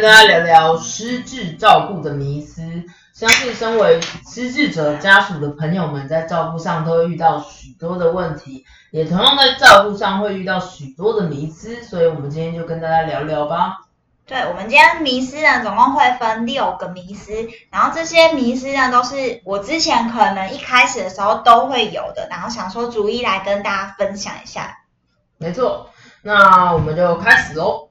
跟大家聊聊失智照顾的迷思。相信身为失智者家属的朋友们，在照顾上都会遇到许多的问题，也同样在照顾上会遇到许多的迷思，所以我们今天就跟大家聊聊吧。对，我们今天迷思呢，总共会分六个迷思，然后这些迷思呢，都是我之前可能一开始的时候都会有的，然后想说逐一来跟大家分享一下。没错，那我们就开始喽。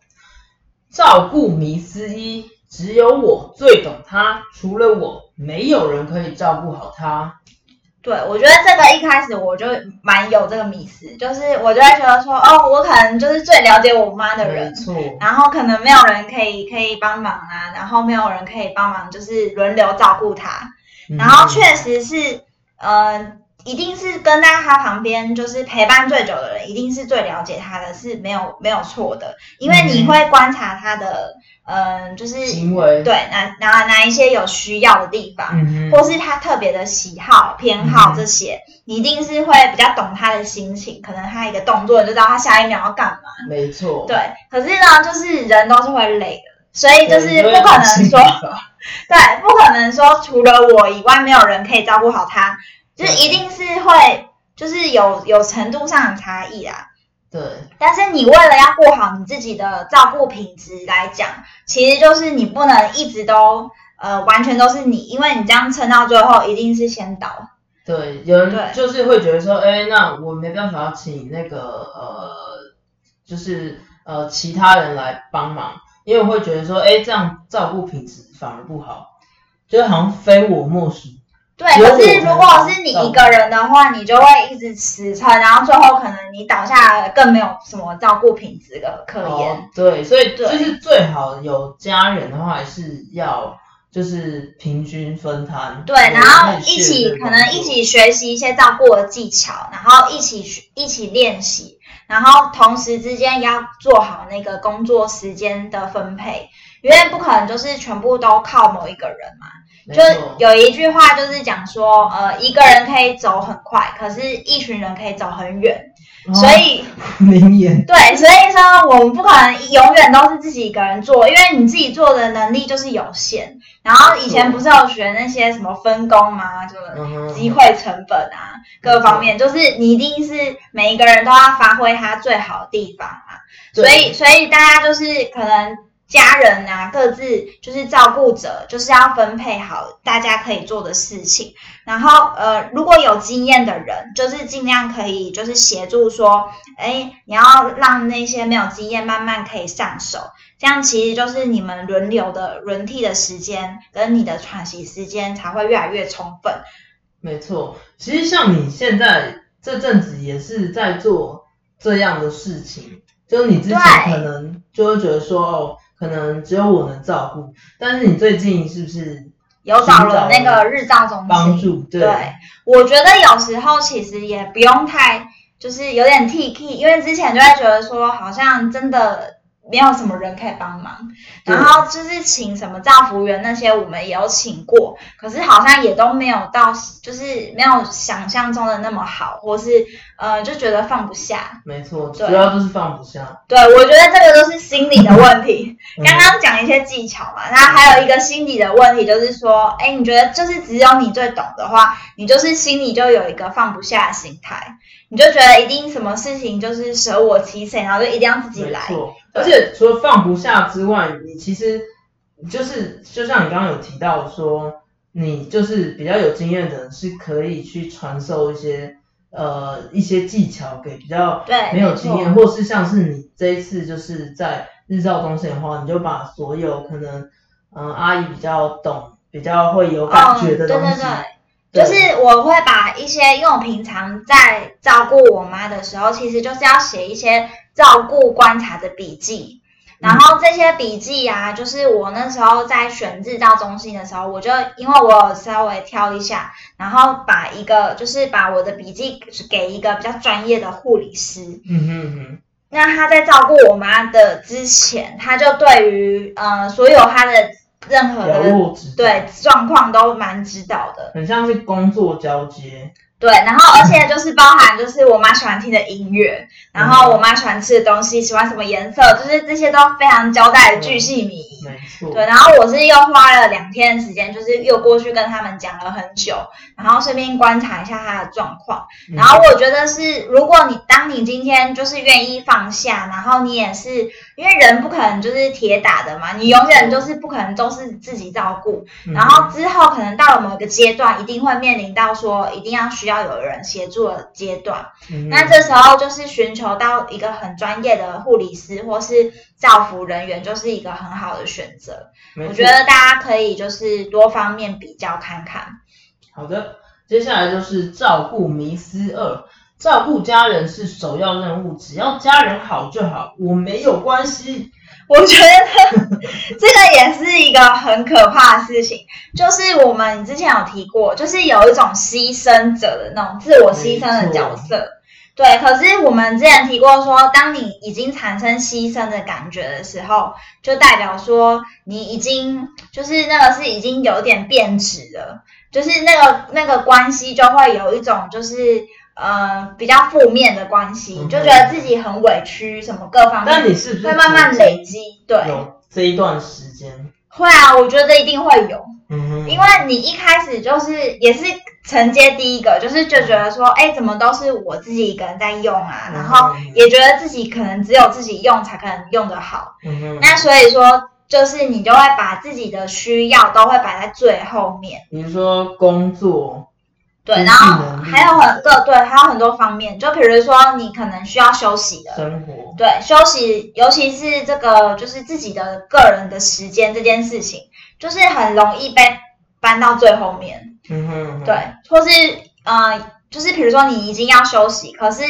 照顾迷思一：只有我最懂他，除了我，没有人可以照顾好他。对，我觉得这个一开始我就蛮有这个迷思，就是我就会觉得说，哦，我可能就是最了解我妈的没人，错，然后可能没有人可以可以帮忙啊，然后没有人可以帮忙，就是轮流照顾她。然后确实是，呃，一定是跟在他旁边，就是陪伴最久的人，一定是最了解他的，是没有没有错的，因为你会观察他的，嗯、就是行为，对哪哪哪一些有需要的地方，嗯，或是他特别的喜好、偏好嗯这些，你一定是会比较懂他的心情，可能他一个动作你就知道他下一秒要干嘛。没错，对，可是呢，就是人都是会累的，所以，就是不可能说，对，不可能说除了我以外没有人可以照顾好他，就是一定是会，就是有有程度上的差异啦。对，但是你为了要顾好你自己的照顾品质来讲，其实就是你不能一直都呃完全都是你，因为你这样撑到最后一定是先倒。对，有人对就是会觉得说，哎，那我没办法要请那个呃，就是呃其他人来帮忙，因为我会觉得说，哎，这样照顾品质反而不好，就好像非我莫属。对，可是如果是你一个人的话，你就会一直死撑，然后最后可能你倒下来，更没有什么照顾品质的可言。哦，对，所以对就是最好有家人的话，还是要就是平均分摊。对，然后一起可能一起学习一些照顾的技巧，然后一起学一起练习，然后同时之间要做好那个工作时间的分配，因为不可能就是全部都靠某一个人嘛。就有一句话就是讲说，呃，一个人可以走很快，可是一群人可以走很远，所以。哦名言。对，所以说我们不可能永远都是自己一个人做，因为你自己做的能力就是有限。然后以前不是有学那些什么分工吗？就嗯哼机会成本啊，各方面，就是你一定是每一个人都要发挥他最好的地方啊。所以，所以大家就是可能家人啊，各自就是照顾者，就是要分配好大家可以做的事情。然后，呃，如果有经验的人，就是尽量可以就是协助说，哎，你要让那些没有经验慢慢可以上手，这样其实就是你们轮流的轮替的时间跟你的喘息时间才会越来越充分。没错，其实像你现在这阵子也是在做这样的事情，就是你之前可能就会觉得说，哦，可能只有我能照顾，但是你最近是不是有找了那个日照中心帮助？对，对，我觉得有时候其实也不用太，就是有点 T K，因为之前就会觉得说，好像真的没有什么人可以帮忙，然后就是请什么照服员那些，我们也有请过，可是好像也都没有到，就是没有想象中的那么好，或是呃就觉得放不下。没错，主要就是放不下。对，我觉得这个都是心理的问题。嗯刚刚讲一些技巧嘛，那还有一个心理的问题，就是说，哎，你觉得就是只有你最懂的话，你就是心里就有一个放不下的心态，你就觉得一定什么事情就是舍我其谁，然后就一定要自己来。而且除了放不下之外，你其实就是就像你刚刚有提到说，你就是比较有经验的人是可以去传授一些呃一些技巧给比较对没有经验，或是像是你这一次就是在日照中心的话，你就把所有可能嗯、呃阿姨比较懂、比较会有感觉的东西，对对，就是我会把一些，因为我平常在照顾我妈的时候，其实就是要写一些照顾观察的笔记。然后这些笔记啊，就是我那时候在选日照中心的时候，我就因为我有稍微挑一下，然后把一个就是把我的笔记给一个比较专业的护理师，嗯哼哼，那他在照顾我妈的之前，他就对于呃所有他的任何的对状况都蛮知道的。很像是工作交接，对，然后而且就是包含就是我妈喜欢听的音乐，然后我妈喜欢吃的东西，喜欢什么颜色，就是这些都非常交代的巨细靡遗。没错，对，然后我是又花了两天的时间，就是又过去跟他们讲了很久，然后顺便观察一下他的状况。嗯然后我觉得是，如果你当你今天就是愿意放下，然后你也是因为人不可能就是铁打的嘛，你永远就是不可能都是自己照顾，嗯然后之后可能到了某一个阶段，一定会面临到说一定要需要有人协助的阶段。嗯那这时候就是寻求到一个很专业的护理师或是照服人员，就是一个很好的选择。我觉得大家可以就是多方面比较看看。好的，接下来就是照顾迷思二。照顾家人是首要任务，只要家人好就好，我没有关系。我觉得 这个也是一个很可怕的事情，就是我们之前有提过，就是有一种牺牲者的那种自我牺牲的角色。对，可是我们之前提过说，当你已经产生牺牲的感觉的时候，就代表说你已经就是那个是已经有点变质了，就是那个那个关系就会有一种就是呃比较负面的关系，嗯就觉得自己很委屈，什么各方面。但你是不是会慢慢累积，对，有这一段时间？会啊，我觉得一定会有，嗯哼，因为你一开始就是也是承接第一个，就是就觉得说，哎，怎么都是我自己一个人在用啊，嗯然后也觉得自己可能只有自己用才可能用得好，嗯哼，那所以说就是你就会把自己的需要都会摆在最后面，比如说工作，对，然后还有很多对，还有很多方面，就比如说你可能需要休息的，生活，对，休息，尤其是这个就是自己的个人的时间这件事情，就是很容易被搬到最后面。嗯哼，嗯哼对，，或是呃，就是比如说你已经要休息，可是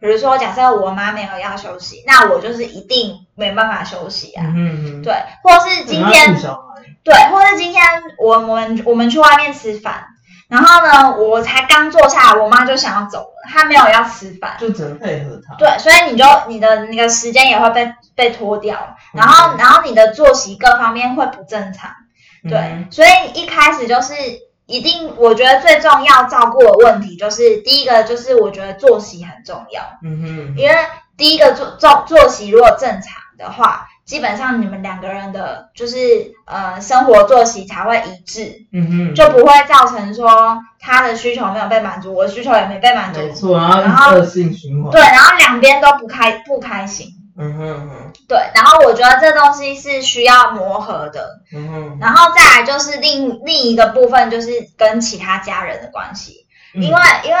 比如说假设我妈没有要休息，那我就是一定没办法休息啊。嗯对，或是今天对，或是今天我我们我们去外面吃饭，然后呢，我才刚坐下来，我妈就想要走了，她没有要吃饭。就只能配合她。对，所以你就你的那个时间也会被被拖掉，嗯。然后然后你的作息各方面会不正常，对，嗯所以一开始就是一定，我觉得最重要照顾的问题就是第一个就是我觉得作息很重要，嗯哼，嗯哼。因为第一个作作作息如果正常的话，基本上你们两个人的就是呃生活作息才会一致，嗯哼，就不会造成说他的需求没有被满足，我的需求也没被满足，没错，然后然后恶性循环。对，，然后两边都不开不开心。嗯哼嗯哼。对，然后我觉得这东西是需要磨合的，嗯哼，然后再来就是另另一个部分就是跟其他家人的关系，嗯。因为因为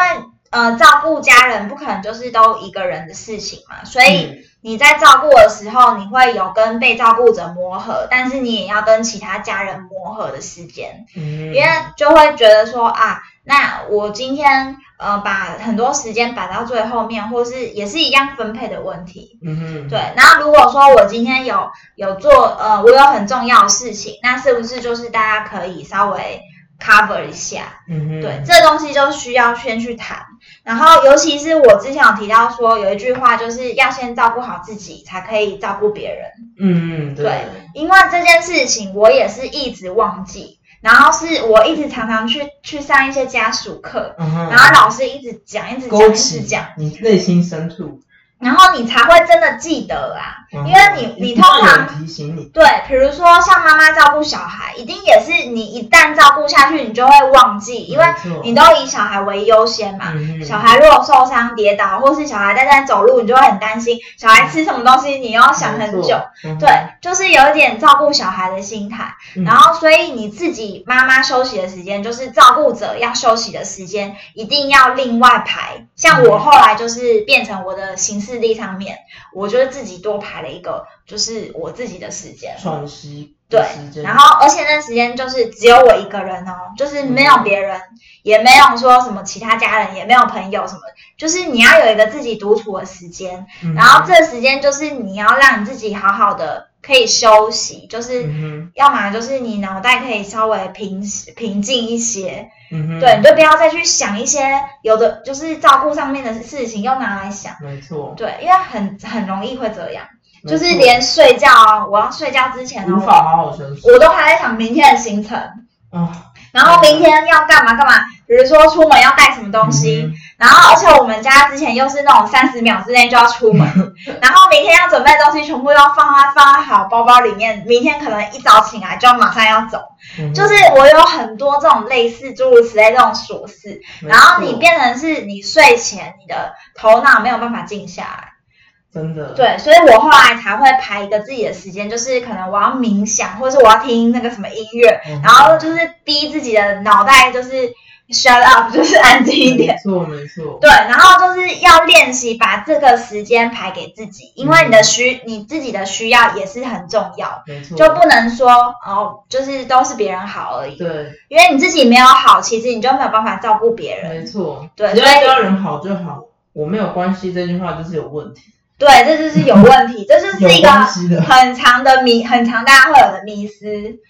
呃照顾家人不可能就是都一个人的事情嘛，所以嗯你在照顾的时候，你会有跟被照顾者磨合，但是你也要跟其他家人磨合的时间，嗯因为就会觉得说啊，那我今天呃把很多时间摆到最后面，或是也是一样分配的问题。嗯哼，对，然后如果说我今天有有做呃，我有很重要的事情，那是不是就是大家可以稍微 cover 一下？嗯哼，对，这东西就需要先去谈。然后尤其是我之前有提到说，有一句话就是要先照顾好自己，才可以照顾别人。嗯嗯，对，因为这件事情我也是一直忘记，然后是我一直常常去去上一些家属课，嗯然后老师一直讲，一直讲，一直讲，你内心深处。然后你才会真的记得啊，嗯。因为你你通常提醒你，对，比如说像妈妈照顾小孩，一定也是你一旦照顾下去，你就会忘记，因为你都以小孩为优先嘛。小孩如果受伤跌倒，或是小孩在那走路，你就会很担心小孩吃什么东西，你要想很久。，对，就是有一点照顾小孩的心态，嗯。然后所以你自己妈妈休息的时间，就是照顾者要休息的时间，一定要另外排。像我后来就是变成我的行事历上面，我觉得自己多排了一个，就是我自己的时间。喘息对然后而且那时间就是只有我一个人哦，就是没有别人，也没有说什么其他家人，也没有朋友什么，就是你要有一个自己独处的时间。嗯然后这时间就是你要让你自己好好的可以休息，就是嗯要么就是你脑袋可以稍微平平静一些，嗯，对，你就不要再去想一些有的就是照顾上面的事情又拿来想，没错，对，因为很很容易会这样，就是连睡觉啊，我要睡觉之前呢，无法好好休息我都还在想明天的行程，啊，然后明天要干嘛干嘛，比如说出门要带什么东西，嗯。然后而且我们家之前又是那种三十秒之内就要出门，然后明天要准备的东西全部都放在放在好包包里面，明天可能一早醒来就要马上要走，嗯。就是我有很多这种类似诸如此类这种琐事，然后你变成是你睡前你的头脑没有办法静下来，真的，对，所以我后来才会排一个自己的时间，就是可能我要冥想，或者是我要听那个什么音乐，嗯。然后就是逼自己的脑袋就是 shut up，就是安静一点。没错没错，对，然后就是要练习把这个时间排给自己，因为你的需你自己的需要也是很重要，没错，就不能说哦，就是都是别人好而已，对，因为你自己没有好，其实你就没有办法照顾别人。没错，对只要所以家人好就好，我没有关系这句话就是有问题，对，这就是有问题，这就是一个很长的迷，很长大家会有的迷思。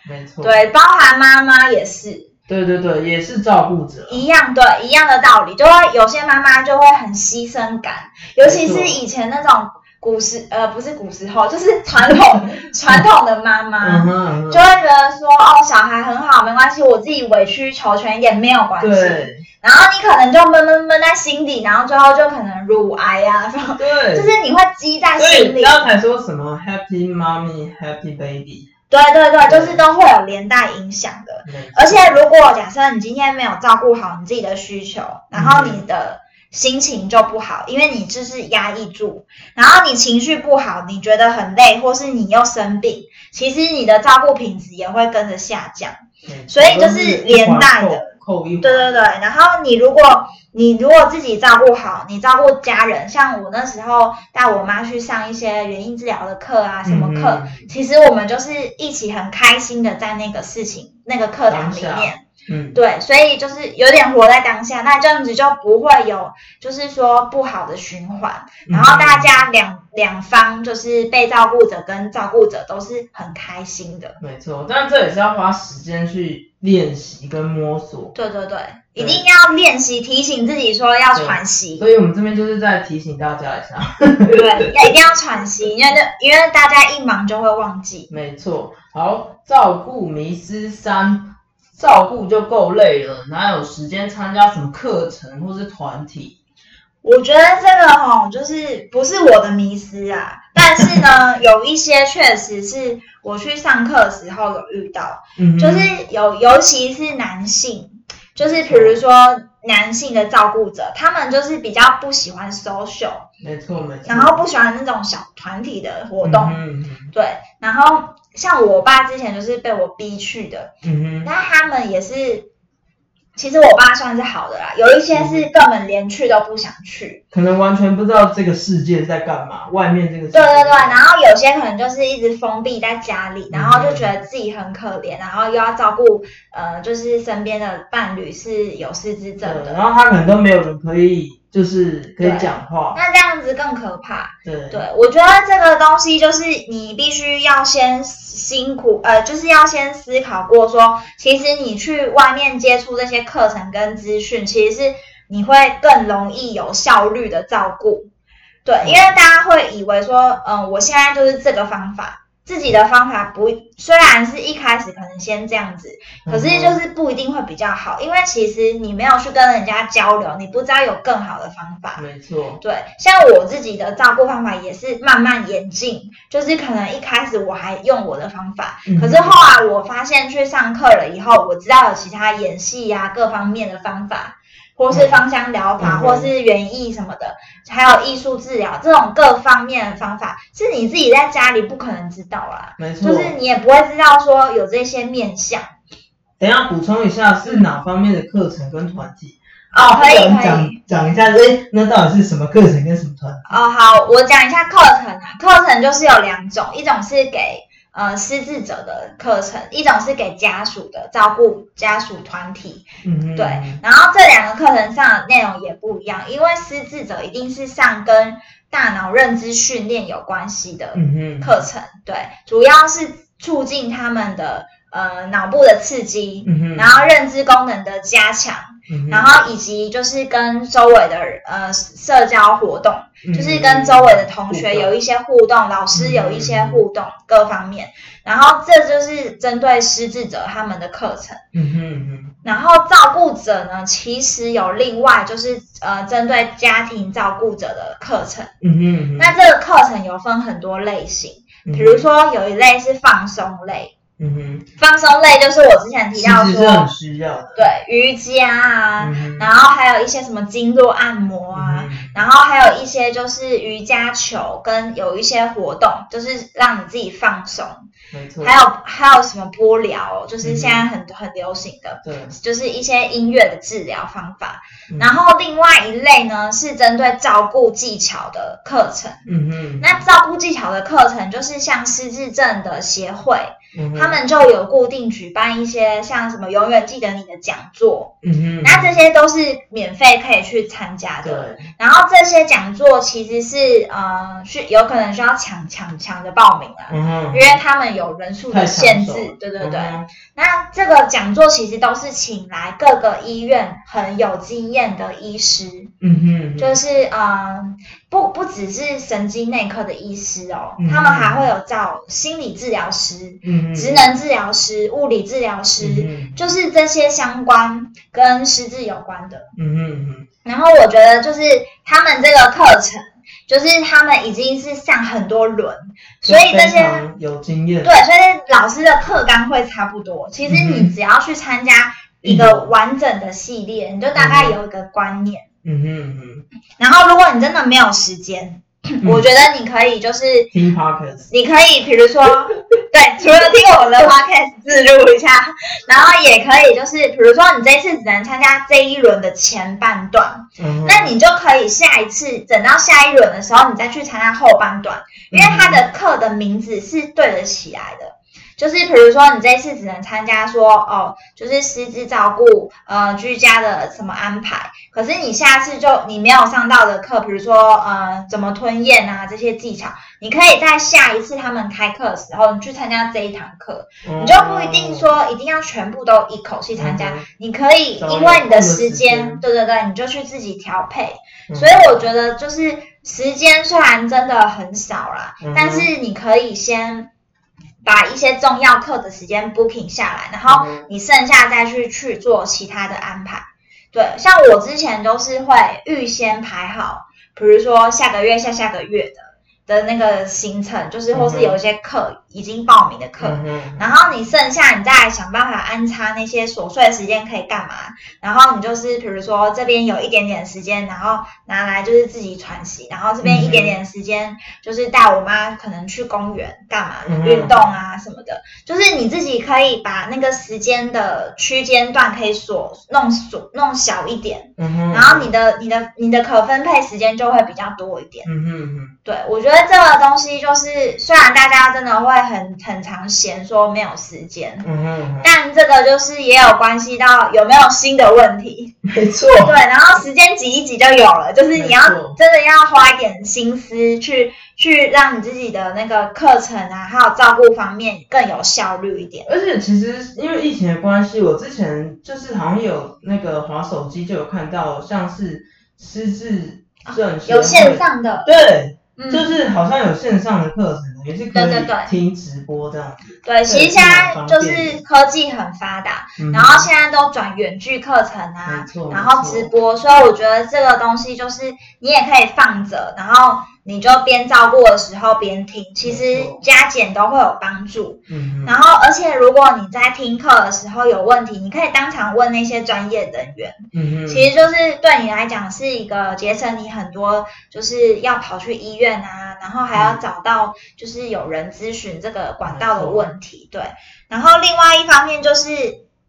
没错，对，包含妈妈也是。对对对，也是照顾者，一样，对一样的道理，就会有些妈妈就会很牺牲感，尤其是以前那种古时呃不是古时候，就是传统 传统的妈妈。就会觉得说哦，小孩很好，没关系，我自己委曲求全也没有关，系。对然后你可能就闷闷闷在心底，然后最后就可能乳癌啊，什么，对，就是你会积在心里。你刚才说什么 Happy Mommy Happy Baby，对对对，就是都会有连带影响的。而且如果假设你今天没有照顾好你自己的需求，然后你的心情就不好，因为你就是压抑住，然后你情绪不好，你觉得很累，或是你又生病，其实你的照顾品质也会跟着下降。所以就是连带的扣扣一，对对对，然后你如果你如果自己照顾好，你照顾家人，像我那时候带我妈去上一些原因治疗的课啊，什么课，嗯。其实我们就是一起很开心的在那个事情那个课堂里面。嗯，对，所以就是有点活在当下，那这样子就不会有就是说不好的循环，然后大家两两方就是被照顾者跟照顾者都是很开心的。没错，但这也是要花时间去练习跟摸索，对对对，一定要练习提醒自己说要喘息，所以我们这边就是在提醒大家一下，对，要一定要喘息，因为那因为大家一忙就会忘记。没错。好，照顾迷失三，照顾就够累了，哪有时间参加什么课程或是团体？我觉得这个吼，就是不是我的迷失啊，但是呢，有一些确实是我去上课的时候有遇到，嗯，就是有，尤其是男性，就是比如说男性的照顾者，他们就是比较不喜欢 social，没错没错，然后不喜欢那种小团体的活动，嗯哼。对，然后像我爸之前就是被我逼去的，嗯哼，那他们也是，其实我爸算是好的啦，有一些是根本连去都不想去，可能完全不知道这个世界在干嘛，外面这个世界对对对，然后有些可能就是一直封闭在家里，然后嗯就觉得自己很可怜，然后又要照顾呃，就是身边的伴侣是有失智症，的，然后他可能都没有人可以，就是可以讲话，那这样子更可怕。对对，我觉得这个东西就是你必须要先辛苦，呃，就是要先思考过说，其实你去外面接触这些课程跟资讯，其实是你会更容易有效率的照顾。对，因为大家会以为说，嗯，我现在就是这个方法。自己的方法不，虽然是一开始可能先这样子，可是就是不一定会比较好，因为其实你没有去跟人家交流，你不知道有更好的方法。没错，对，像我自己的照顾方法也是慢慢演进，就是可能一开始我还用我的方法，可是后来我发现去上课了以后，我知道有其他演戏呀各方面的方法。或是芳香疗法，或是园艺什么的，还有艺术治疗这种各方面的方法，是你自己在家里不可能知道啦。没错，就是你也不会知道说有这些面向。等下补充一下，是哪方面的课程跟团体？哦，可以可以讲一下，哎，那到底是什么课程跟什么团？哦，好，我讲一下课程啊。课程就是有两种，一种是给。呃，失智者的课程，一种是给家属的，照顾家属团体，嗯对。然后这两个课程上的内容也不一样，因为失智者一定是上跟大脑认知训练有关系的课程，对，主要是促进他们的呃脑部的刺激，然后认知功能的加强。然后以及就是跟周围的呃社交活动，就是跟周围的同学有一些互动，老师有一些互动，各方面。然后这就是针对失智者他们的课程。嗯哼然后照顾者呢，其实有另外就是呃针对家庭照顾者的课程。嗯哼那这个课程有分很多类型，比如说有一类是放松类。嗯哼，放松类就是我之前提到说，需要的，对瑜伽啊，然后还有一些什么经络按摩啊，然后还有一些就是瑜伽球跟有一些活动，就是让你自己放松。没错，还有还有什么波疗，就是现在很很流行的，对，就是一些音乐的治疗方法。然后另外一类呢是针对照顾技巧的课程。嗯哼，那照顾技巧的课程就是像失智症的协会。他们就有固定举办一些像什么永远记得你的讲座，嗯哼，那这些都是免费可以去参加的。然后这些讲座其实是呃，是有可能需要抢抢抢着报名啊，嗯因为他们有人数的限制。对对对。那这个讲座其实都是请来各个医院很有经验的医师，嗯哼，就是呃。不不只是神经内科的医师哦，他们还会有找心理治疗师、嗯职能治疗师、物理治疗师，就是这些相关跟失智有关的。嗯嗯然后我觉得就是他们这个课程，就是他们已经是上很多轮，所以这些有经验。对，所以老师的课纲会差不多。其实你只要去参加一个完整的系列，你就大概有一个观念。嗯哼哼，然后如果你真的没有时间，我觉得你可以就是听 podcast，你可以比如说，对，除了听我的 podcast 自录一下，然后也可以就是比如说你这次只能参加这一轮的前半段，那你就可以下一次等到下一轮的时候，你再去参加后半段，因为它的课的名字是对得起来的。就是比如说，你这次只能参加说哦，就是师资照顾，呃，居家的什么安排。可是你下次就你没有上到的课，比如说呃，怎么吞咽啊这些技巧，你可以在下一次他们开课的时候，你去参加这一堂课，你就不一定说一定要全部都一口气参加，你可以因为你的时间，对对对，你就去自己调配。所以我觉得就是时间虽然真的很少啦，但是你可以先。把一些重要课的时间 booking 下来，然后你剩下再去去做其他的安排。对，像我之前都是会预先排好，比如说下个月、下下个月的。的那个行程，就是或是有一些课已经报名的课，然后你剩下你再想办法安插那些琐碎的时间可以干嘛？然后你就是比如说这边有一点点时间，然后拿来就是自己喘息，然后这边一点点时间就是带我妈可能去公园干嘛运动啊什么的，就是你自己可以把那个时间的区间段可以锁弄锁弄小一点，然后你的你的你的可分配时间就会比较多一点。嗯哼哼，对我觉。得这个东西就是，虽然大家真的会很很常嫌说没有时间，嗯哼嗯，但这个就是也有关系到有没有新的问题。没错，对，然后时间挤一挤就有了，就是你要真的要花一点心思去去让你自己的那个课程啊，还有照顾方面更有效率一点。而且其实因为疫情的关系，我之前就是好像有那个滑手机就有看到，像是失智症协会有线上的，对，嗯，就是好像有线上的课程，也是可对对对。以听直播这样子。对，其实现在就是科技很发达，嗯。然后现在都转远距课程啊然后直播，所以我觉得这个东西就是你也可以放着，然后你就边照顾的时候边听，其实加减都会有帮助。嗯，然后，而且如果你在听课的时候有问题，你可以当场问那些专业人员，嗯哼，其实就是对你来讲是一个节省你很多，就是要跑去医院啊，然后还要嗯找到就是有人咨询这个管道的问题，对。然后另外一方面就是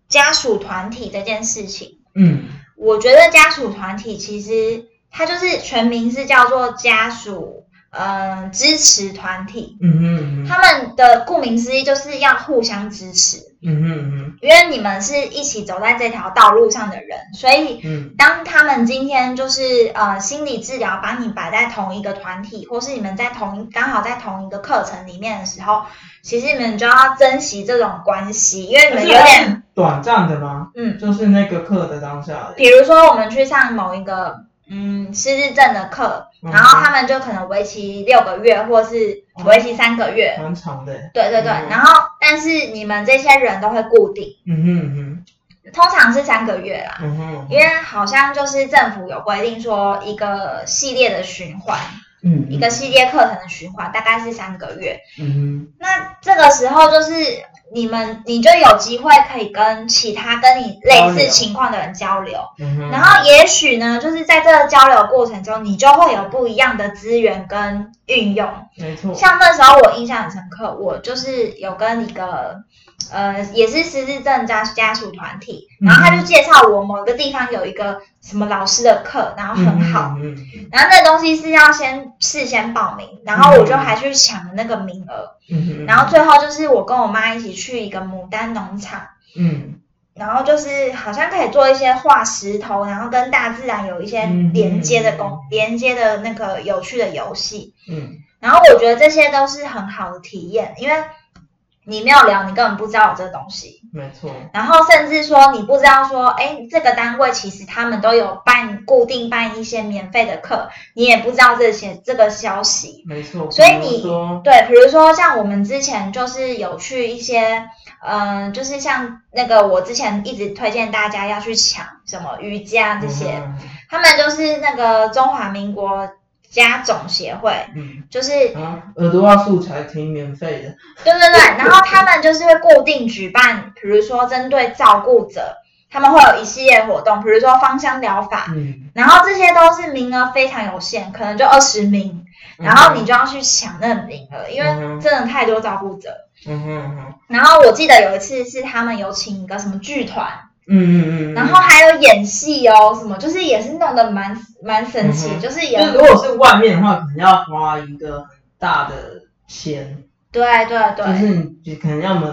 家属团体这件事情，嗯。我觉得家属团体其实它就是全名是叫做家属嗯、呃支持团体，嗯嗯嗯哼他们的顾名思义就是要互相支持。嗯嗯嗯因为你们是一起走在这条道路上的人，所以嗯当他们今天就是呃心理治疗把你摆在同一个团体，或是你们在同一刚好在同一个课程里面的时候，其实你们就要珍惜这种关系，因为你们有点短暂的吗？嗯，就是那个课的当下。比如说我们去上某一个嗯失智症的课，嗯然后他们就可能为期六个月，或是为期三个月。蛮长的。对对对，嗯然后但是你们这些人都会固定，嗯哼嗯通常是三个月啦。哼嗯哼，因为好像就是政府有规定说，一个系列的循环，嗯一个系列课程的循环大概是三个月。嗯那这个时候就是你们，你就有机会可以跟其他跟你类似情况的人交流。然后也许呢，就是在这个交流过程中，你就会有不一样的资源跟运用。没错，像那时候我印象很深刻，我就是有跟一个呃也是失智症家家属团体，然后他就介绍我某个地方有一个什么老师的课，然后很好，嗯嗯然后那东西是要先事先报名，然后我就还去抢了那个名额，然后最后就是我跟我妈一起去一个牡丹农场。嗯。然后就是好像可以做一些画石头，然后跟大自然有一些连接的工、连接的那个有趣的游戏。嗯。然后我觉得这些都是很好的体验，因为你没有聊，你根本不知道有这个东西。没错，然后甚至说你不知道说，哎，这个单位其实他们都有办固定办一些免费的课，你也不知道这些这个消息。没错。所以你对，比如说像我们之前就是有去一些，嗯、就是像那个我之前一直推荐大家要去抢什么瑜伽这些，嗯他们就是那个中华民国家总协会，嗯，就是啊，耳朵话素材挺免费的，对对对，然后他们就是会固定举办，比如说针对照顾者，他们会有一系列活动，比如说芳香疗法，嗯，然后这些都是名额非常有限，可能就二十名，然后你就要去抢那个名额，因为嗯真的太多照顾者。嗯哼嗯哼。然后我记得有一次是他们有请一个什么剧团，嗯嗯嗯，然后还有演戏哦，什么就是也是弄得蛮蛮神奇，嗯就是也就是如果是外面的话，可能要花一个很大的钱，对对对，就是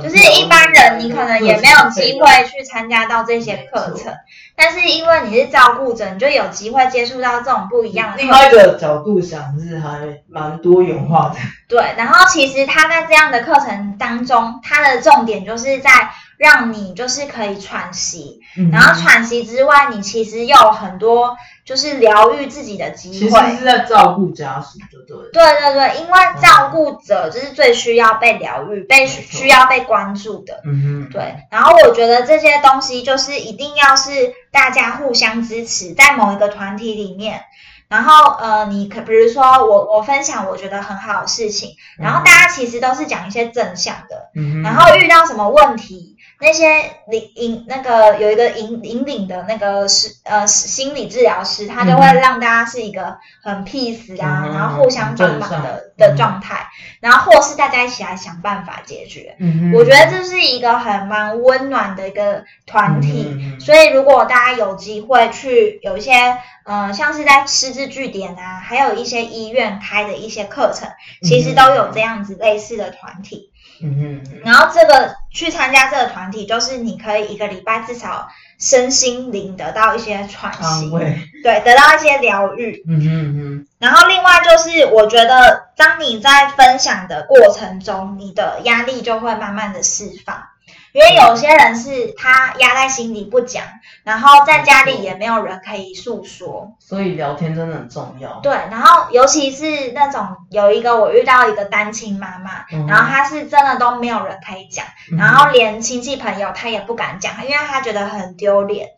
就是一般人你可能也没有机会去参加到这些课程，但是因为你是照顾者，你就有机会接触到这种不一样的另。外一个角度想是还蛮多元化的，对，然后其实他在这样的课程当中，他的重点就是在让你就是可以喘息，嗯。然后喘息之外，你其实又有很多就是疗愈自己的机其会。实是在照顾家属，对对了，对对对，因为照顾者就是最需要被疗愈、被错需要被关注的。嗯哼，对，然后我觉得这些东西就是一定要是大家互相支持，在某一个团体里面。然后呃，你可比如说我我分享我觉得很好的事情，然后大家其实都是讲一些正向的，嗯哼，然后遇到什么问题，那些领引那个有一个引引领的那个是呃心理治疗师，他就会让大家是一个很 peace 啊，然后互相帮忙的的状态，然后或是大家一起来想办法解决。我觉得这是一个很蛮温暖的一个团体，所以如果大家有机会去有一些呃像是在师资据点啊，还有一些医院开的一些课程，其实都有这样子类似的团体。嗯嗯，然后这个去参加这个团体，就是你可以一个礼拜至少身心灵得到一些喘息，对，得到一些疗愈。嗯嗯嗯。然后另外就是，我觉得当你在分享的过程中，你的压力就会慢慢的释放。因为有些人是他压在心里不讲，然后在家里也没有人可以诉说，所以聊天真的很重要。对，然后尤其是那种有一个我遇到一个单亲妈妈，然后她是真的都没有人可以讲，然后连亲戚朋友她也不敢讲，因为她觉得很丢脸。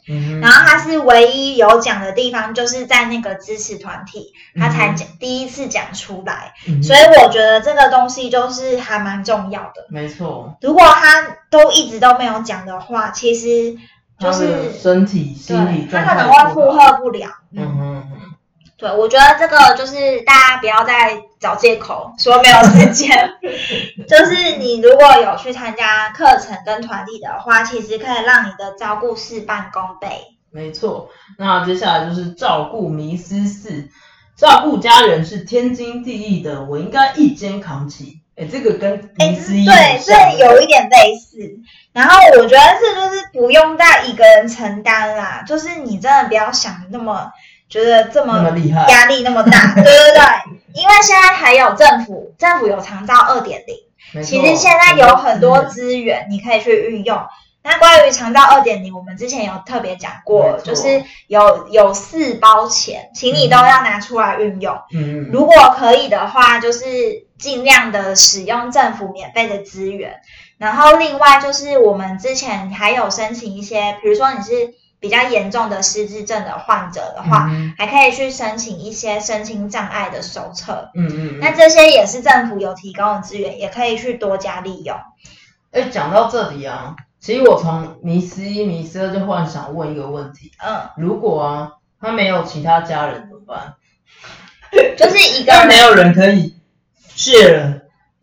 然后她是唯一有讲的地方，就是在那个支持团体，她才讲第一次讲出来。所以我觉得这个东西就是还蛮重要的。没错，如果她都一。直都没有讲的话，其实就是身体、心理他可能会负荷不了。嗯嗯嗯，对，我觉得这个就是大家不要再找借口说没有时间。就是你如果有去参加课程跟团体的话，其实可以让你的照顾事半功倍。没错，那接下来就是照顾迷思四，照顾家人是天经地义的，我应该一肩扛起。哎，这个跟哎，对，这有一点类似。然后我觉得是就是不用再一个人承担啦，就是你真的不要想那么觉得这么厉害，压力那么大。对对对，因为现在还有政府，政府有长照二点零，其实现在有很多资源你可以去运用。那关于长照二点零，我们之前有特别讲过，就是有有四包钱，请你都要拿出来运用。嗯，如果可以的话，就是。尽量的使用政府免费的资源，然后另外就是我们之前还有申请一些，比如说你是比较严重的失智症的患者的话，还可以去申请一些身心障碍的手册。嗯嗯，那这些也是政府有提供的资源，也可以去多加利用。哎，讲到这里啊，其实我从迷失一、迷失二就忽然想问一个问题：嗯，如果啊他没有其他家人怎么办？就是一个 没有人可以。卸了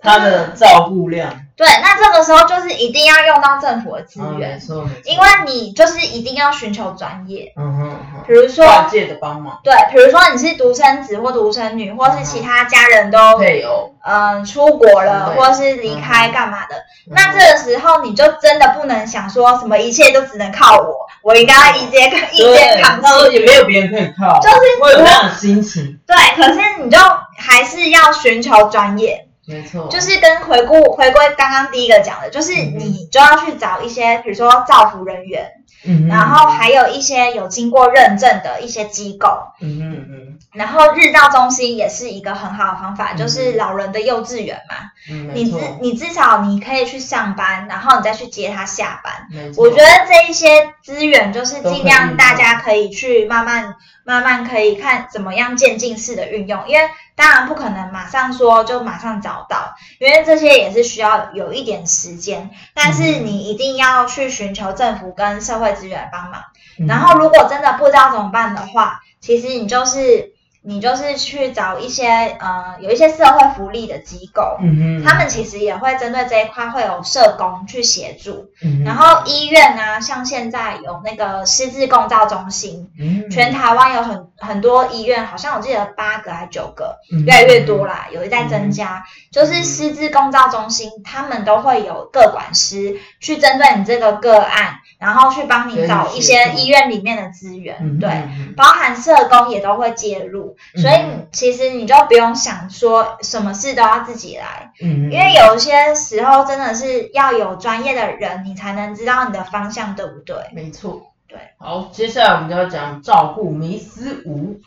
他的照顾量，对，那这个时候就是一定要用到政府的资源，因为你就是一定要寻求专业，嗯哼，比如说外界的帮忙，对，比如说你是独生子或独生女，或是其他家人都配偶，嗯，出国了或是离开干嘛的，那这个时候你就真的不能想说什么一切都只能靠我，我应该一肩一肩扛起，也没有别人可以靠，就是会有这样的心情，对，可是你就。还是要寻求专业，没错，就是跟回顾回归刚刚第一个讲的，就是你就要去找一些，比如说造福人员，嗯，然后还有一些有经过认证的一些机构，嗯嗯嗯，然后日照中心也是一个很好的方法，就是老人的幼稚园嘛，嗯，你至你至少你可以去上班，然后你再去接他下班，我觉得这一些资源就是尽量大家可以去慢慢慢慢可以看怎么样渐进式的运用，因为。当然不可能马上说就马上找到，因为这些也是需要有一点时间。但是你一定要去寻求政府跟社会资源帮忙。然后如果真的不知道怎么办的话，其实你就是。你就是去找一些呃，有一些社会福利的机构，嗯他们其实也会针对这一块会有社工去协助。嗯然后医院呢，像现在有那个失智共照中心，嗯，全台湾有很很多医院，好像我记得八个还是九个，越来越多啦，有一在增加。就是失智共照中心，他们都会有个管师去针对你这个个案，然后去帮你找一些医院里面的资源，对，包含社工也都会介入。所以其实你就不用想说什么事都要自己来，嗯，因为有些时候真的是要有专业的人，你才能知道你的方向对不对？没错，对。好，接下来我们就要讲照顾迷思五，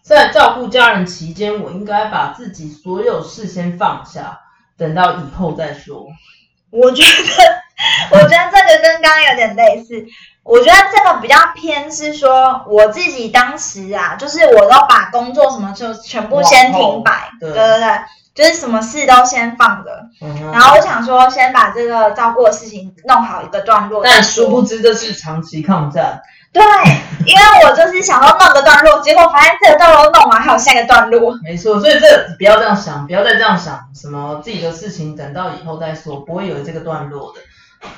在照顾家人期间，我应该把自己所有事先放下，等到以后再说。我觉得，我觉得这个跟刚刚有点类似。我觉得这个比较偏是说，我自己当时啊，就是我都把工作什么就全部先停摆，对对对，就是什么事都先放着。然后我想说，先把这个照顾的事情弄好一个段落。但殊不知这是长期抗战。对，因为我就是想要弄个段落，结果发现这个段落弄完还有下一个段落。没错，所以这不要这样想，不要再这样想，什么自己的事情等到以后再说，不会有这个段落的。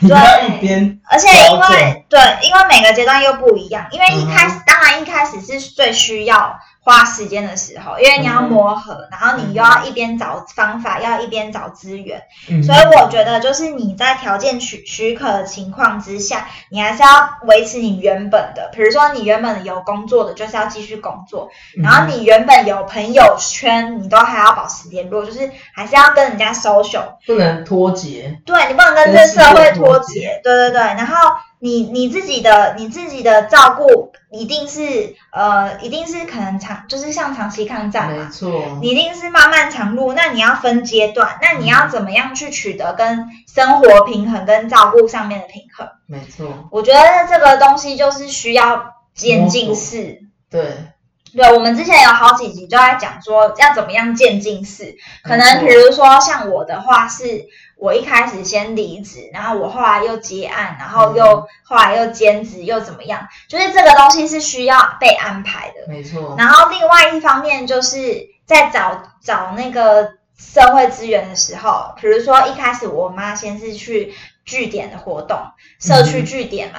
对，边，而且因为对，因为每个阶段又不一样，因为一开始当然一开始是最需要。花时间的时候，因为你要磨合，然后你又要一边找方法，要一边找资源，所以我觉得就是你在条件许许可的情况之下，你还是要维持你原本的，比如说你原本有工作的，就是要继续工作，然后你原本有朋友圈，你都还要保持联络，就是还是要跟人家 social，不能脱节，对你不能跟这社会脱节，对对对，然后。你你自己的你自己的照顾一定是呃一定是可能长就是像长期抗战嘛，没错，你一定是漫漫长路，那你要分阶段，那你要怎么样去取得跟生活平衡跟照顾上面的平衡？没错，我觉得这个东西就是需要渐进式，对，对，我们之前有好几集都在讲说要怎么样渐进式，可能比如说像我的话是。我一开始先离职，然后我后来又接案，然后又后来又兼职，又怎么样？就是这个东西是需要被安排的，没错。然后另外一方面就是在找找那个社会资源的时候，比如说一开始我妈先是去据点的活动，社区据点嘛。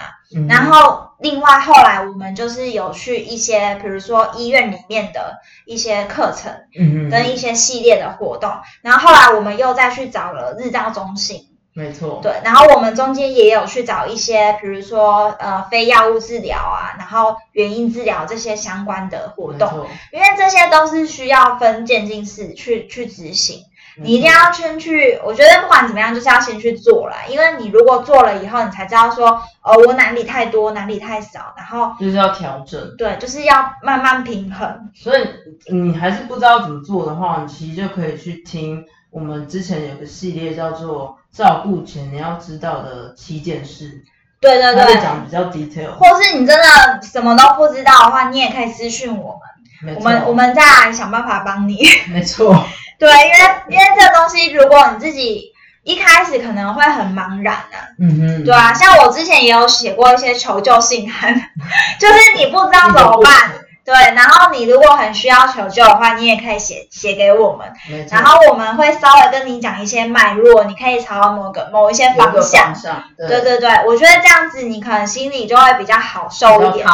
然后，另外后来我们就是有去一些，比如说医院里面的一些课程，嗯跟一些系列的活动。然后后来我们又再去找了日照中心，没错，对。然后我们中间也有去找一些，比如说呃非药物治疗啊，然后原因治疗这些相关的活动，因为这些都是需要分渐进式去去执行。你一定要先去，我觉得不管怎么样，就是要先去做了，因为你如果做了以后，你才知道说，哦，我哪里太多，哪里太少，然后就是要调整，对，就是要慢慢平衡。所以你还是不知道怎么做的话，你其实就可以去听我们之前有个系列叫做照顾前你要知道的七件事，对对对，讲比较 detail，或是你真的什么都不知道的话，你也可以私讯我们，我们我们再来想办法帮你，没错。对，因为因为这东西，如果你自己一开始可能会很茫然的，嗯哼，对啊，像我之前也有写过一些求救信函，就是你不知道怎么办。对，然后你如果很需要求救的话，你也可以写写给我们，然后我们会稍微跟你讲一些脉络，你可以朝某个某一些方向。对对对，我觉得这样子你可能心里就会比较好受一点。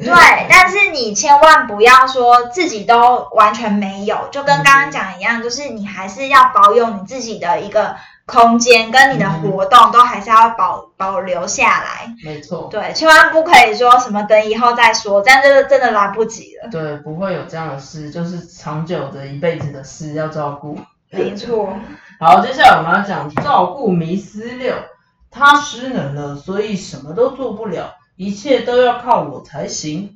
对，但是你千万不要说自己都完全没有，就跟刚刚讲一样，就是你还是要保有你自己的一个。空间跟你的活动都还是要保保留下来，没错，对，千万不可以说什么等以后再说，这样就是真的来不及了。对，不会有这样的事，就是长久的一辈子的事要照顾。没错。好，接下来我们要讲照顾迷思六，他失能了，所以什么都做不了，一切都要靠我才行。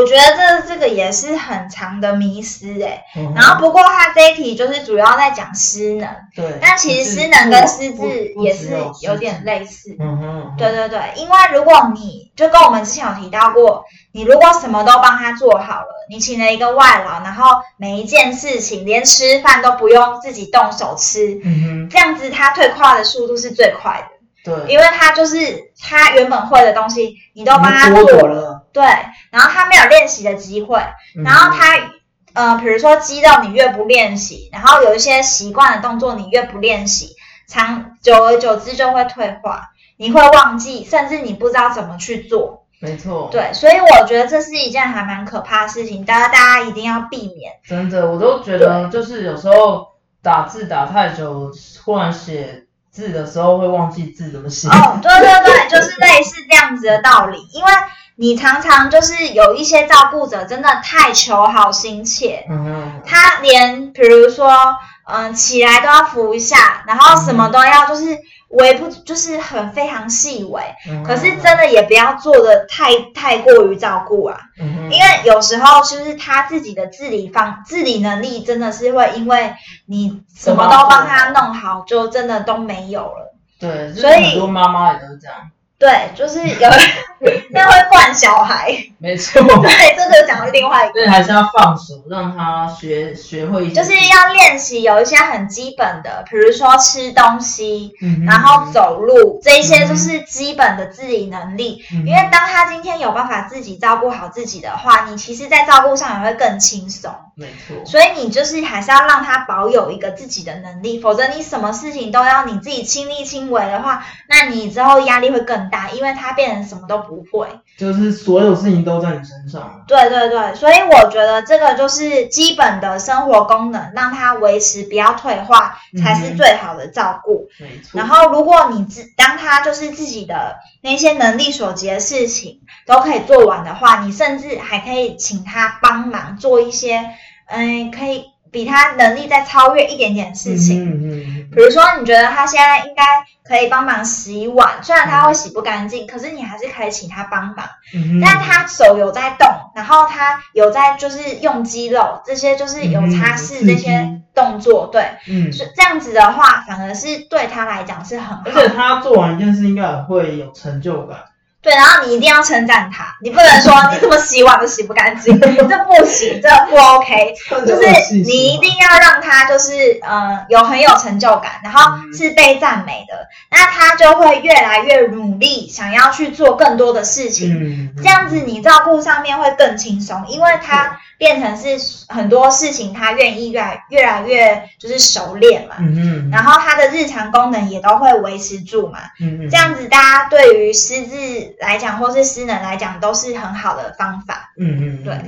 我觉得这这个也是很长的迷失哎，然后不过他这一题就是主要在讲失能，对，但其实失能跟失智也是有点类似，嗯哼，对对对，因为如果你就跟我们之前有提到过，你如果什么都帮他做好了，你请了一个外劳，然后每一件事情连吃饭都不用自己动手吃，嗯哼，这样子他退化的速度是最快的。对，因为他就是他原本会的东西，你都帮他做了，对，然后他没有练习的机会，然后他呃，比如说肌肉你越不练习，然后有一些习惯的动作你越不练习，长久而久之就会退化，你会忘记，甚至你不知道怎么去做。没错，对，所以我觉得这是一件还蛮可怕的事情，大家大家一定要避免。真的，我都觉得就是有时候打字打太久，忽然写。字的时候会忘记字怎么写。哦，对对对，就是类似这样子的道理。因为你常常就是有一些照顾者真的太求好心切，嗯他连比如说嗯起来都要扶一下，然后什么都要就是。微不就是很非常细微，可是真的也不要做的太太过于照顾啊，因为有时候就是他自己的自理方自理能力真的是会因为你什么都帮他弄好，就真的都没有了。对，所以很多妈妈也都是这样。对，就是有 那会惯小孩。没错，对，这个讲另外一个。对，还是要放手，让他学学会一些，就是要练习有一些很基本的，比如说吃东西，嗯然后走路，这一些就是基本的自理能力。嗯因为当他今天有办法自己照顾好自己的话，你其实在照顾上也会更轻松。没错，所以你就是还是要让他保有一个自己的能力，否则你什么事情都要你自己亲力亲为的话，那你之后压力会更大，因为他变成什么都不会。就是所有事情都在你身上。对对对，所以我觉得这个就是基本的生活功能，让它维持不要退化，才是最好的照顾。没错，然后，如果你自当他就是自己的那些能力所及的事情都可以做完的话，你甚至还可以请他帮忙做一些，嗯，可以比他能力再超越一点点的事情。嗯嗯比如说，你觉得他现在应该可以帮忙洗碗，虽然他会洗不干净，可是你还是可以请他帮忙。嗯但他手有在动，然后他有在就是用肌肉，这些就是有擦拭这些动作，对，嗯，是这样子的话，反而是对他来讲是很好而。且他做完一件事应该也会有成就感。对，然后你一定要称赞他，你不能说 你怎么洗碗都洗不干净，这不行，这不 OK。就是你一定要让他就是呃有很有成就感，然后嗯是被赞美的，那他就会越来越努力，想要去做更多的事情。嗯，这样子你照顾上面会更轻松，因为他变成是很多事情他愿意越来越来越就是熟练嘛，嗯嗯，然后他的日常功能也都会维持住嘛。嗯嗯，这样子大家对于失智来讲或是失能来讲都是很好的方法。嗯嗯，对。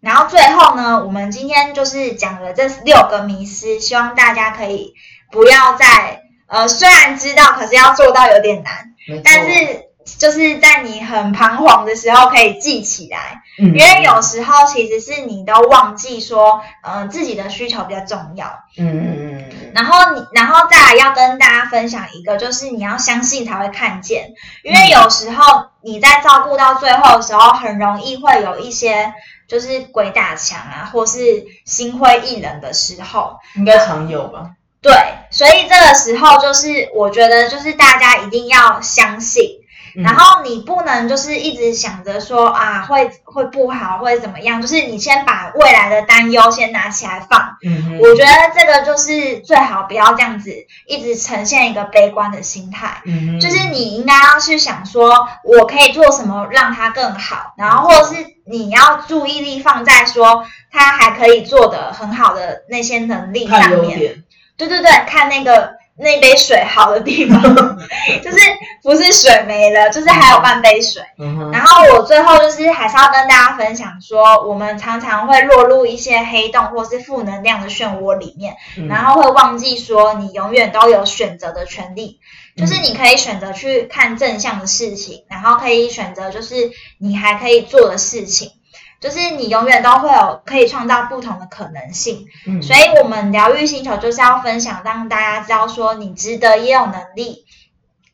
然后最后呢，我们今天就是讲了这六个迷失，希望大家可以不要再呃，虽然知道，可是要做到有点难，但是就是在你很彷徨的时候可以记起来，因因为有时候其实是你都忘记说，呃，自己的需求比较重要。嗯嗯嗯然后你，然后再来要跟大家分享一个，就是你要相信才会看见，因为有时候你在照顾到最后的时候，很容易会有一些就是鬼打墙啊，或是心灰意冷的时候。应该常有吧？对，所以这个时候就是我觉得就是大家一定要相信，嗯。然后你不能就是一直想着说啊会会不好会怎么样，就是你先把未来的担忧先拿起来放。嗯我觉得这个就是最好不要这样子一直呈现一个悲观的心态，嗯就是你应该要去想说我可以做什么让它更好，然后或者是你要注意力放在说他还可以做的很好的那些能力上面。对对对，看那个那杯水好的地方，就是不是水没了，就是还有半杯水。嗯，然后我最后就是还是要跟大家分享说，我们常常会落入一些黑洞或是负能量的漩涡里面，嗯然后会忘记说你永远都有选择的权利，就是你可以选择去看正向的事情，然后可以选择就是你还可以做的事情。就是你永远都会有可以创造不同的可能性，嗯。所以我们疗愈星球就是要分享，让大家知道说你值得，也有能力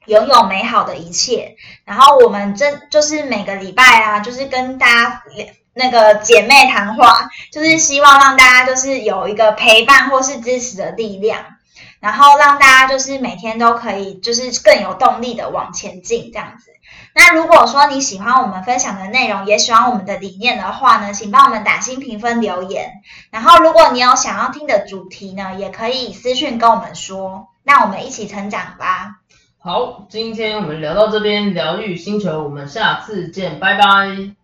拥有美好的一切。然后我们这就是每个礼拜啊，就是跟大家那个姐妹谈话，就是希望让大家就是有一个陪伴或是支持的力量，然后让大家就是每天都可以就是更有动力的往前进这样子。那如果说你喜欢我们分享的内容，也喜欢我们的理念的话呢，请帮我们打新评分留言。然后，如果你有想要听的主题呢，也可以私讯跟我们说。那我们一起成长吧。好，今天我们聊到这边，疗愈星球，我们下次见，拜拜。